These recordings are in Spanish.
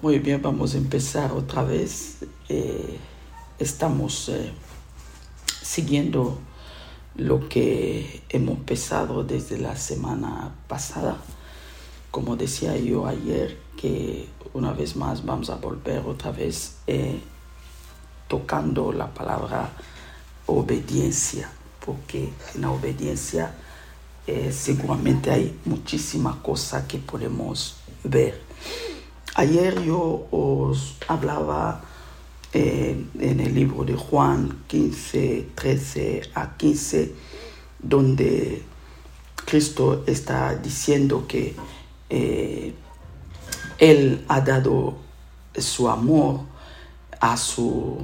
Muy bien, vamos a empezar otra vez. Eh, estamos eh, siguiendo lo que hemos empezado desde la semana pasada. Como decía yo ayer, que una vez más vamos a volver otra vez eh, tocando la palabra obediencia, porque en la obediencia seguramente hay muchísimas cosas que podemos ver. Ayer yo os hablaba eh, en el libro de Juan 15, 13 a 15, donde Cristo está diciendo que eh, Él ha dado su amor a su,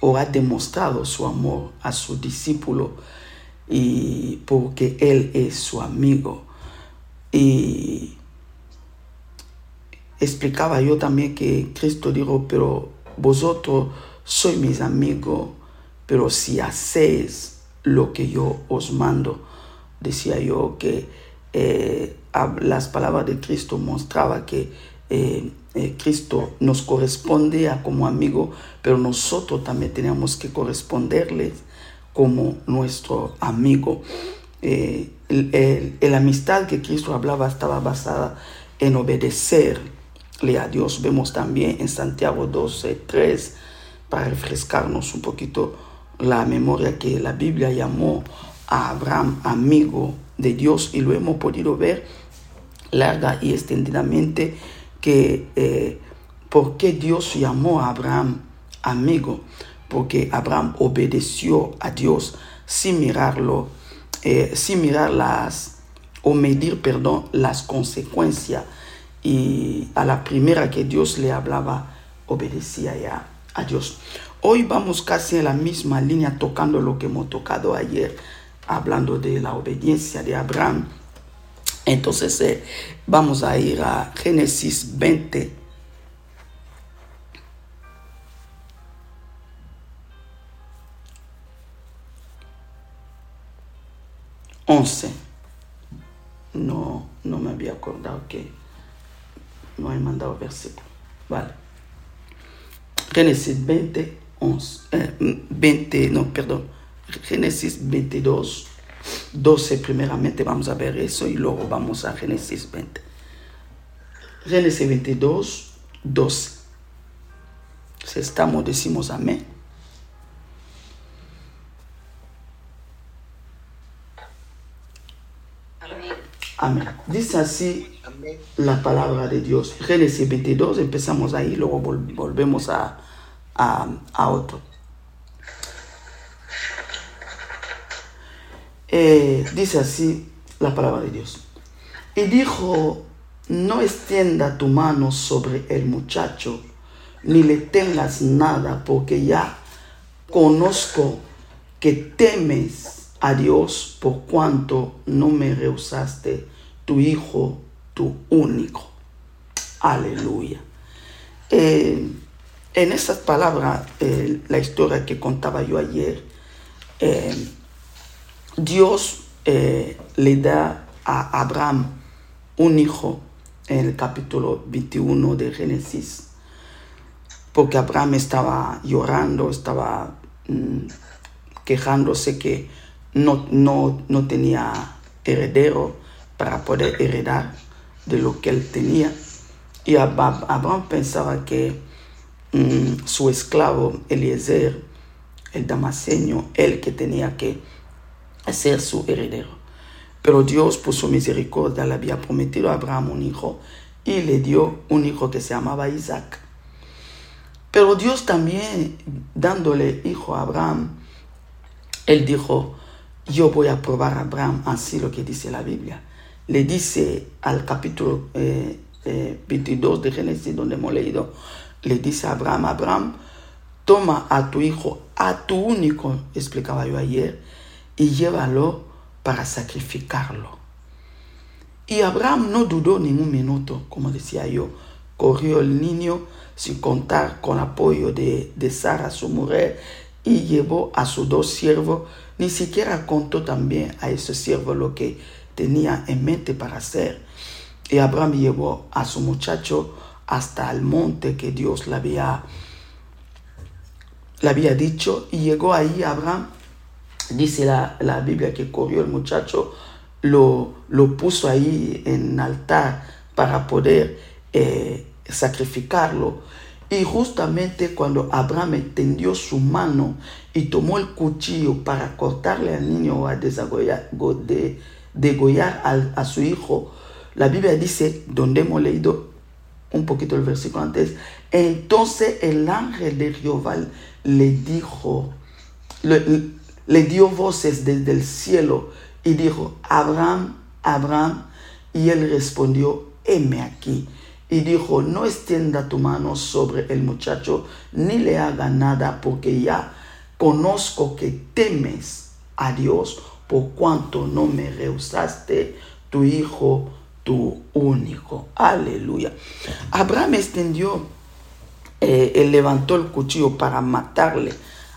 o ha demostrado su amor a su discípulo y porque Él es su amigo. Y explicaba yo también que Cristo dijo, pero vosotros sois mis amigos, pero si hacéis lo que yo os mando, decía yo que eh, las palabras de Cristo mostraba que eh, eh, Cristo nos correspondía como amigo, pero nosotros también teníamos que corresponderles como nuestro amigo. la amistad que Cristo hablaba estaba basada en obedecer a Dios. Vemos también en Santiago 12, 3, para refrescarnos un poquito la memoria que la Biblia llamó a Abraham amigo de Dios y lo hemos podido ver larga y extendidamente que eh, por qué Dios llamó a Abraham amigo, porque Abraham obedeció a Dios sin mirarlo, eh, sin mirar las, o medir, perdón, las consecuencias y a la primera que Dios le hablaba, obedecía ya a Dios. Hoy vamos casi en la misma línea tocando lo que hemos tocado ayer, hablando de la obediencia de Abraham. Entonces eh, vamos a ir a Génesis 20. 11. No, no me había acordado que no he mandado versículo. Vale. Génesis 20, 11, 20, no, perdón. Génesis 22, 12 primeramente vamos a ver eso y luego vamos a Génesis 20. Génesis 22, 12. Si estamos, decimos amén. Amén. Dice así la palabra de Dios. Génesis 22, empezamos ahí, luego volvemos a, a, otro. Eh, dice así la palabra de Dios. Y dijo, no extienda tu mano sobre el muchacho, ni le tengas nada, porque ya conozco que temes a Dios por cuanto no me rehusaste tu Hijo, tu único. Aleluya. Eh, en estas palabras, eh, la historia que contaba yo ayer, eh, Dios le da a Abraham un hijo en el capítulo 21 de Génesis, porque Abraham estaba llorando, estaba mm, quejándose que no, no, no tenía heredero, para poder heredar de lo que él tenía. Y Abraham pensaba que mm, su esclavo Eliezer, el damaseño, él que tenía que ser su heredero. Pero Dios, por su misericordia, le había prometido a Abraham un hijo y le dio un hijo que se llamaba Isaac. Pero Dios también, dándole hijo a Abraham, él dijo, yo voy a probar a Abraham, así lo que dice la Biblia le dice al capítulo 22 eh, eh, de Génesis, donde hemos leído, le dice a Abraham, Abraham, toma a tu hijo, a tu único, explicaba yo ayer, y llévalo para sacrificarlo. Y Abraham no dudó ni un minuto, como decía yo, corrió el niño sin contar con apoyo de, de Sara, su mujer, y llevó a sus dos siervos, ni siquiera contó también a ese siervo lo que tenía en mente para hacer. Y Abraham llevó a su muchacho hasta el monte que Dios le había, había dicho y llegó ahí Abraham. Dice la, la Biblia que corrió el muchacho, lo, lo puso ahí en altar para poder eh, sacrificarlo. Y justamente cuando Abraham extendió su mano y tomó el cuchillo para cortarle al niño a degollar, a su hijo, la Biblia dice, donde hemos leído un poquito el versículo antes, entonces el ángel de Jehová le dijo, le, le dio voces desde el cielo y dijo, Abraham, Abraham, y él respondió, heme aquí. Y dijo, no extienda tu mano sobre el muchacho, ni le haga nada, porque ya conozco que temes a Dios, por cuanto no me rehusaste tu hijo, tu único. Aleluya. Abraham extendió, eh, levantó el cuchillo para matarle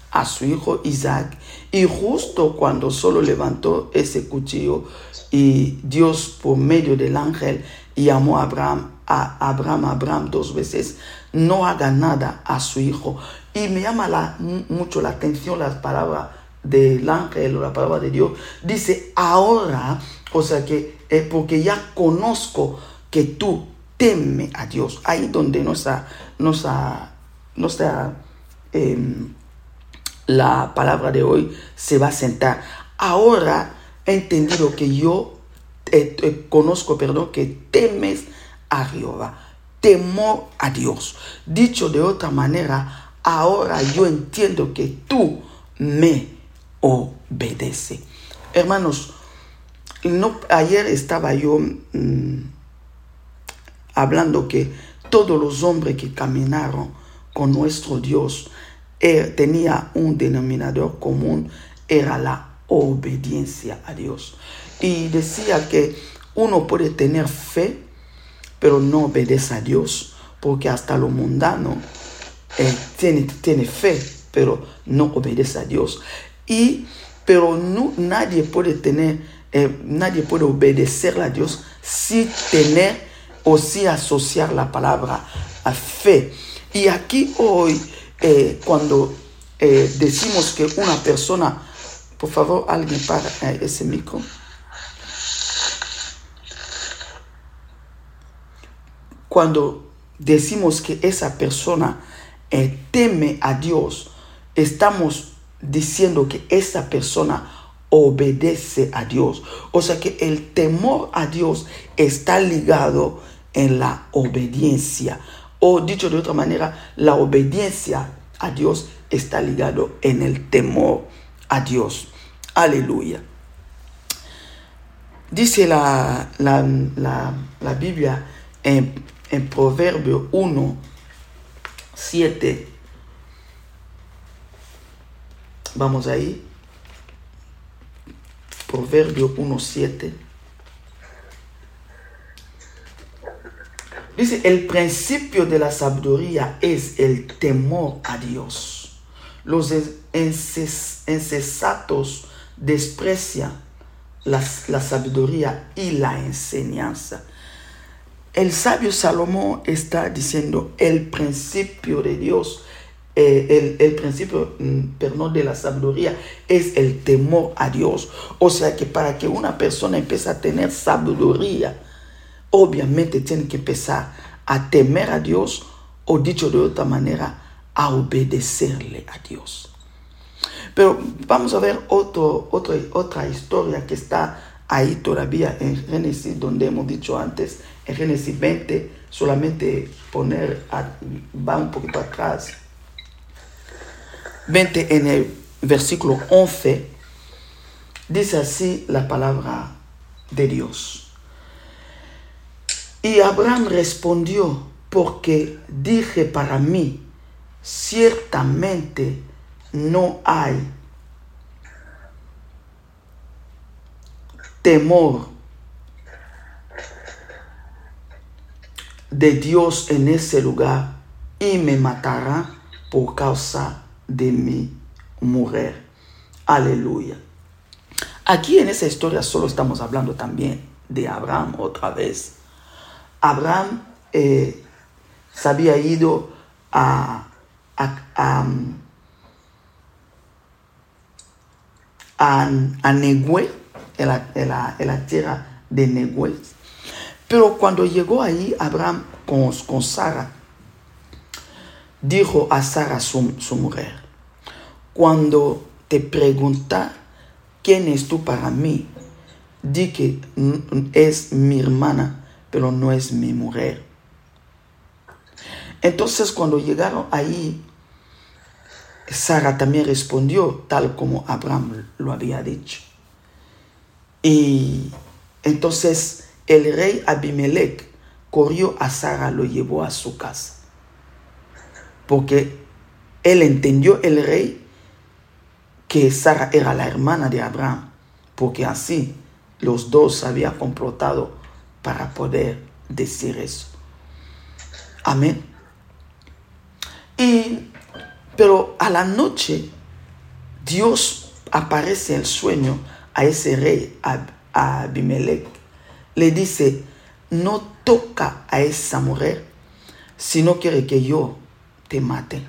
a su hijo Isaac, y justo cuando solo levantó ese cuchillo, y Dios por medio del ángel llamó a Abraham a Abraham, Abraham dos veces, no haga nada a su hijo. Y me llama la, mucho la atención las palabras del ángel o la palabra de Dios. Dice, ahora, o sea que, eh, porque ya conozco que tú teme a Dios. Ahí donde está, no está em, la palabra de hoy se va a sentar. Ahora he entendido que yo eh, eh, conozco, perdón, que temes a Jehová, temor a Dios. Dicho de otra manera, ahora yo entiendo que tú me obedeces. Hermanos, no, ayer estaba yo mm, hablando que todos los hombres que caminaron con nuestro Dios eh, tenía un denominador común, era la obediencia a Dios. Y decía que uno puede tener fe, pero no obedece a Dios, porque hasta lo mundano eh, tiene, tiene fe, pero no obedece a Dios. Y, pero no, nadie puede tener, eh, nadie puede obedecer a Dios sin tener o sin asociar la palabra a fe. Y aquí hoy, eh, cuando decimos que una persona, por favor, alguien para ese micro. cuando decimos que esa persona eh, teme a Dios, estamos diciendo que esa persona obedece a Dios. O sea que el temor a Dios está ligado en la obediencia. O dicho de otra manera, la obediencia a Dios está ligado en el temor a Dios. Aleluya. Dice la, la, la Biblia en en Proverbio 1, 7. Vamos ahí. Proverbio 1, 7. Dice, el principio de la sabiduría es el temor a Dios. Los incesatos desprecian la, la sabiduría y la enseñanza el sabio Salomón está diciendo el principio de Dios, eh, el, principio, mm, perdón, de la sabiduría es el temor a Dios. O sea que para que una persona empiece a tener sabiduría, obviamente tiene que empezar a temer a Dios o dicho de otra manera, a obedecerle a Dios. Pero vamos a ver otro, otra historia que está ahí todavía en Génesis, donde hemos dicho antes, en Génesis 20, solamente poner, va un poquito atrás, 20 en el versículo 11, dice así la palabra de Dios. Y Abraham respondió, porque dije para mí, ciertamente no hay temor de Dios en ese lugar y me matará por causa de mi mujer. Aleluya. Aquí en esa historia solo estamos hablando también de Abraham otra vez. Abraham eh, se había ido a, a, a, a, a Negüe, en la, en, la, tierra de Negüe. Pero cuando llegó ahí, Abraham con, con Sara, dijo a Sara, su, su mujer, cuando te pregunta quién es tú para mí, di que es mi hermana, pero no es mi mujer. Entonces cuando llegaron ahí, Sara también respondió tal como Abraham lo había dicho. Y entonces el rey Abimelech corrió a Sara, lo llevó a su casa. Porque él entendió el rey que Sara era la hermana de Abraham, porque así los dos habían complotado para poder decir eso. Amén. Y, pero a la noche, Dios aparece en sueño a ese rey, a, Abimelech. Le dice, no toca a esa mujer si no quiere que yo te mate.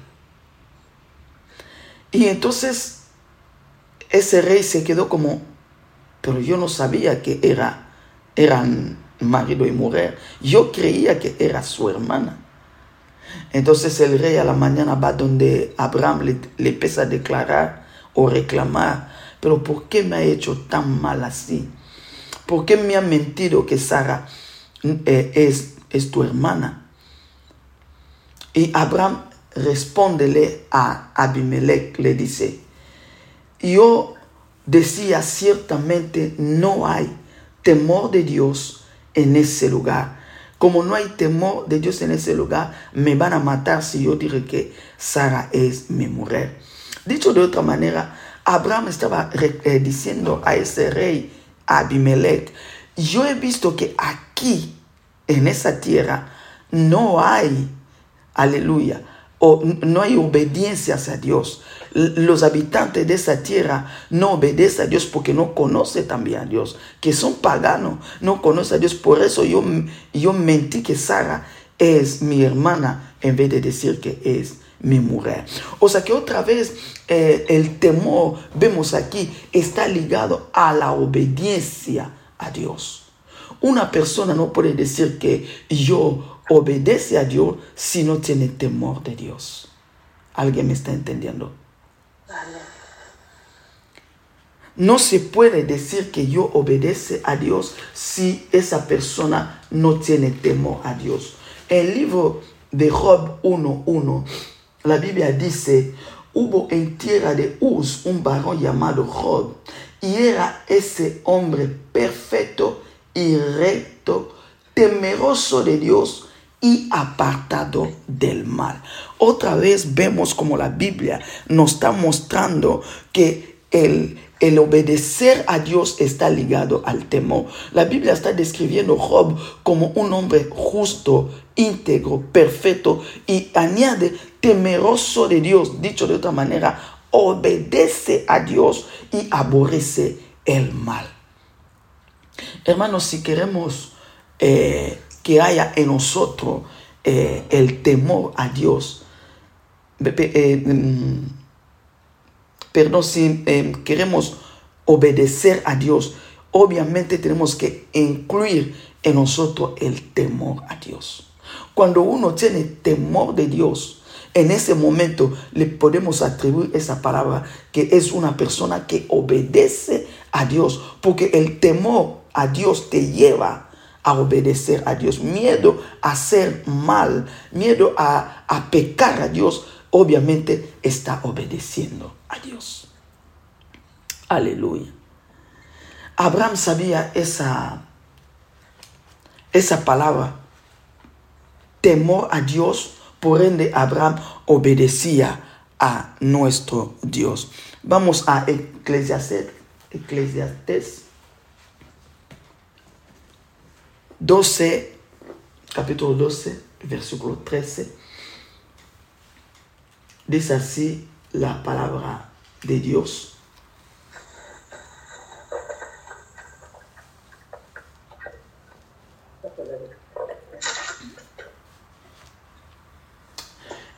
Y entonces ese rey se quedó como, pero yo no sabía que era, eran marido y mujer. Yo creía que era su hermana. Entonces el rey a la mañana va donde Abraham le, le empieza a declarar o reclamar, pero ¿por qué me ha hecho tan mal así? ¿Por qué me ha mentido que Sara eh, es, es tu hermana? Y Abraham respondele a Abimelech, le dice, yo decía ciertamente no hay temor de Dios en ese lugar. Como no hay temor de Dios en ese lugar, me van a matar si yo diré que Sara es mi mujer. Dicho de otra manera, Abraham estaba eh, diciendo a ese rey Abimelech, yo he visto que aquí, en esa tierra, no hay, aleluya, no hay obediencia a Dios. Los habitantes de esa tierra no obedecen a Dios porque no conocen también a Dios, que son paganos, no conocen a Dios. Por eso yo, yo mentí que Sara es mi hermana en vez de decir que es mi mujer. O sea que otra vez eh, el temor, vemos aquí, está ligado a la obediencia a Dios. Una persona no puede decir que yo obedece a Dios si no tiene temor de Dios. ¿Alguien me está entendiendo? No se puede decir que yo obedece a Dios si esa persona no tiene temor a Dios. En el libro de Job 1.1, la Biblia dice, hubo en tierra de Uz un varón llamado Job, y era ese hombre perfecto y recto, temeroso de Dios y apartado del mal. Otra vez vemos como la Biblia nos está mostrando que el, el obedecer a Dios está ligado al temor. La Biblia está describiendo a Job como un hombre justo, íntegro, perfecto y añade temeroso de Dios. Dicho de otra manera, obedece a Dios y aborrece el mal. Hermanos, si queremos eh, que haya en nosotros eh, el temor a Dios. Eh, mm, perdón, si eh, queremos obedecer a Dios, obviamente tenemos que incluir en nosotros el temor a Dios. Cuando uno tiene temor de Dios, en ese momento le podemos atribuir esa palabra que es una persona que obedece a Dios, porque el temor a Dios te lleva a obedecer a Dios, miedo a hacer mal, miedo a, a pecar a Dios, obviamente está obedeciendo a Dios. Aleluya. Abraham sabía esa, esa palabra, temor a Dios, por ende Abraham obedecía a nuestro Dios. Vamos a Eclesiastes, Eclesiastes 12, capítulo 12, versículo 13, dice así la palabra de Dios.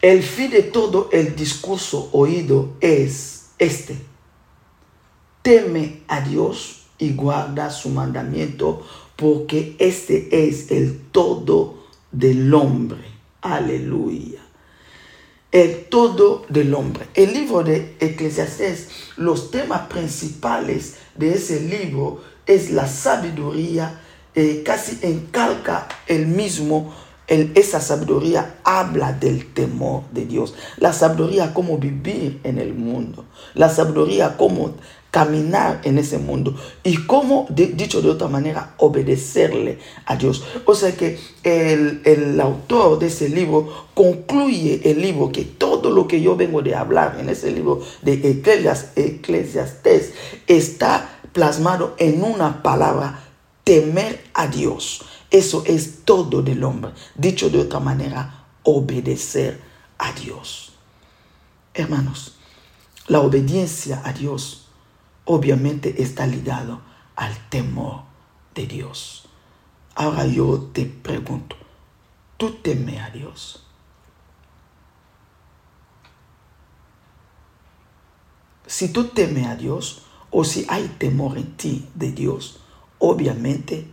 El fin de todo el discurso oído es este. Teme a Dios y guarda su mandamiento, porque este es el todo del hombre. Aleluya. El todo del hombre. El libro de Eclesiastés, los temas principales de ese libro es la sabiduría, eh, casi encalca el mismo esa sabiduría habla del temor de Dios. La sabiduría cómo vivir en el mundo. La sabiduría cómo caminar en ese mundo y cómo, dicho de otra manera, obedecerle a Dios. O sea que el, el, autor de ese libro concluye el libro que todo lo que yo vengo de hablar en ese libro de Eclesias, Eclesiastes está plasmado en una palabra, temer a Dios. Eso es todo del hombre. Dicho de otra manera, obedecer a Dios. Hermanos, la obediencia a Dios obviamente está ligado al temor de Dios. Ahora yo te pregunto, ¿tú temes a Dios? Si tú temes a Dios o si hay temor en ti de Dios, obviamente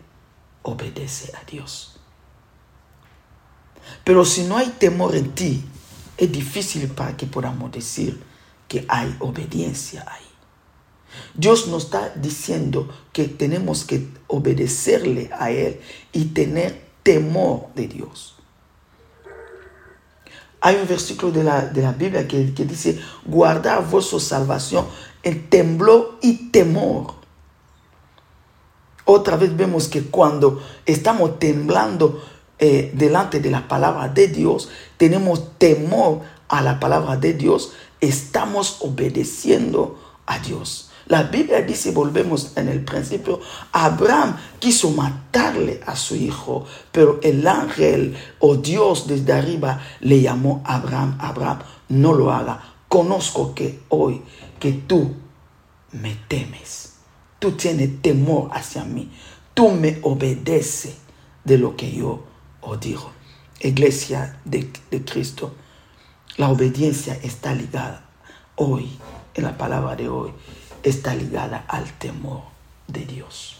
obedece a Dios. Pero si no hay temor en ti, es difícil para que podamos decir que hay obediencia ahí. Dios nos está diciendo que tenemos que obedecerle a Él y tener temor de Dios. Hay un versículo de la, de la Biblia que, que dice, guardad vuestra salvación en temblor y temor. Otra vez vemos que cuando estamos temblando eh, delante de la palabra de Dios, tenemos temor a la palabra de Dios, estamos obedeciendo a Dios. La Biblia dice, volvemos en el principio, Abraham quiso matarle a su hijo, pero el ángel o Dios desde arriba le llamó Abraham, Abraham, no lo haga. Conozco que hoy que tú me temes, tú tienes temor hacia mí, tú me obedeces de lo que yo os digo. Iglesia de, de Cristo, la obediencia está ligada hoy, en la palabra de hoy está ligada al temor de Dios.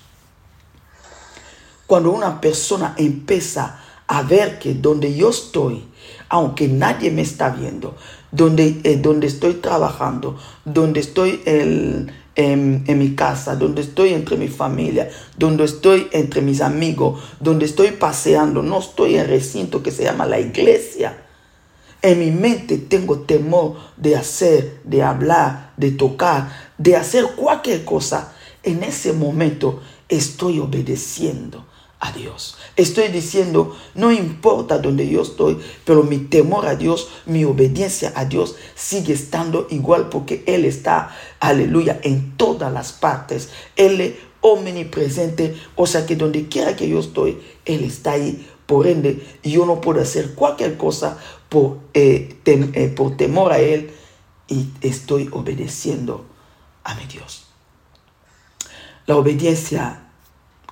Cuando una persona empieza a ver que donde yo estoy, aunque nadie me está viendo, donde, eh, donde estoy trabajando, donde estoy en, en, mi casa, donde estoy entre mi familia, donde estoy entre mis amigos, donde estoy paseando, no estoy en recinto que se llama la iglesia. En mi mente tengo temor de hacer, de hablar, de tocar, de hacer cualquier cosa. En ese momento estoy obedeciendo a Dios. Estoy diciendo, no importa donde yo estoy, pero mi temor a Dios, mi obediencia a Dios sigue estando igual porque Él está, aleluya, en todas las partes. Él es omnipresente, o sea que donde quiera que yo estoy, Él está ahí. Por ende, yo no puedo hacer cualquier cosa por, eh, eh, por temor a Él y estoy obedeciendo a mi Dios. La obediencia,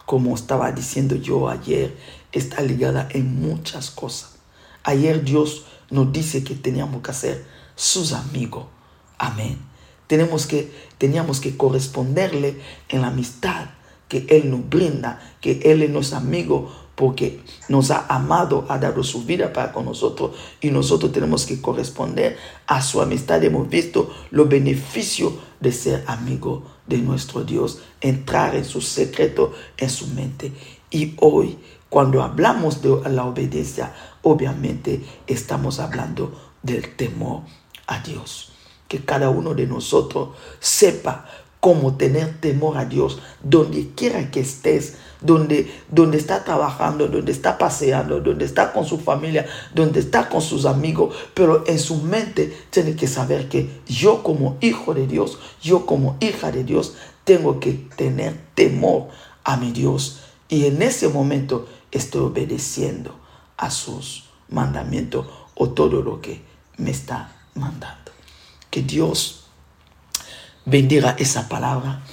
como estaba diciendo yo ayer, está ligada en muchas cosas. Ayer Dios nos dice que teníamos que ser sus amigos. Amén. Tenemos que, teníamos que corresponderle en la amistad que Él nos brinda, que Él es nuestro amigo porque nos ha amado, ha dado su vida para con nosotros y nosotros tenemos que corresponder a su amistad. Hemos visto los beneficios de ser amigo de nuestro Dios, entrar en su secreto, en su mente. Y hoy, cuando hablamos de la obediencia, obviamente estamos hablando del temor a Dios. Que cada uno de nosotros sepa cómo tener temor a Dios donde quiera que estés, donde, donde está trabajando, donde está paseando, donde está con su familia, donde está con sus amigos, pero en su mente tiene que saber que yo como hijo de Dios, yo como hija de Dios, tengo que tener temor a mi Dios. Y en ese momento estoy obedeciendo a sus mandamientos o todo lo que me está mandando. Que Dios bendiga esa palabra,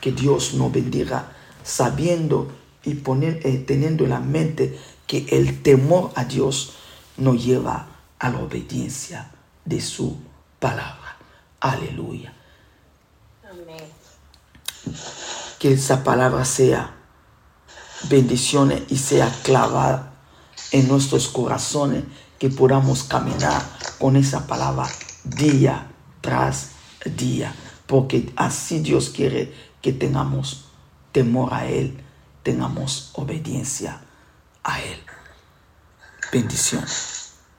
que Dios nos bendiga sabiendo y poner, eh, teniendo en la mente que el temor a Dios nos lleva a la obediencia de su palabra. Aleluya. Amén. Que esa palabra sea bendiciones y sea clavada en nuestros corazones, que podamos caminar con esa palabra día tras día, porque así Dios quiere que tengamos temor a Él, tengamos obediencia a Él. Bendición.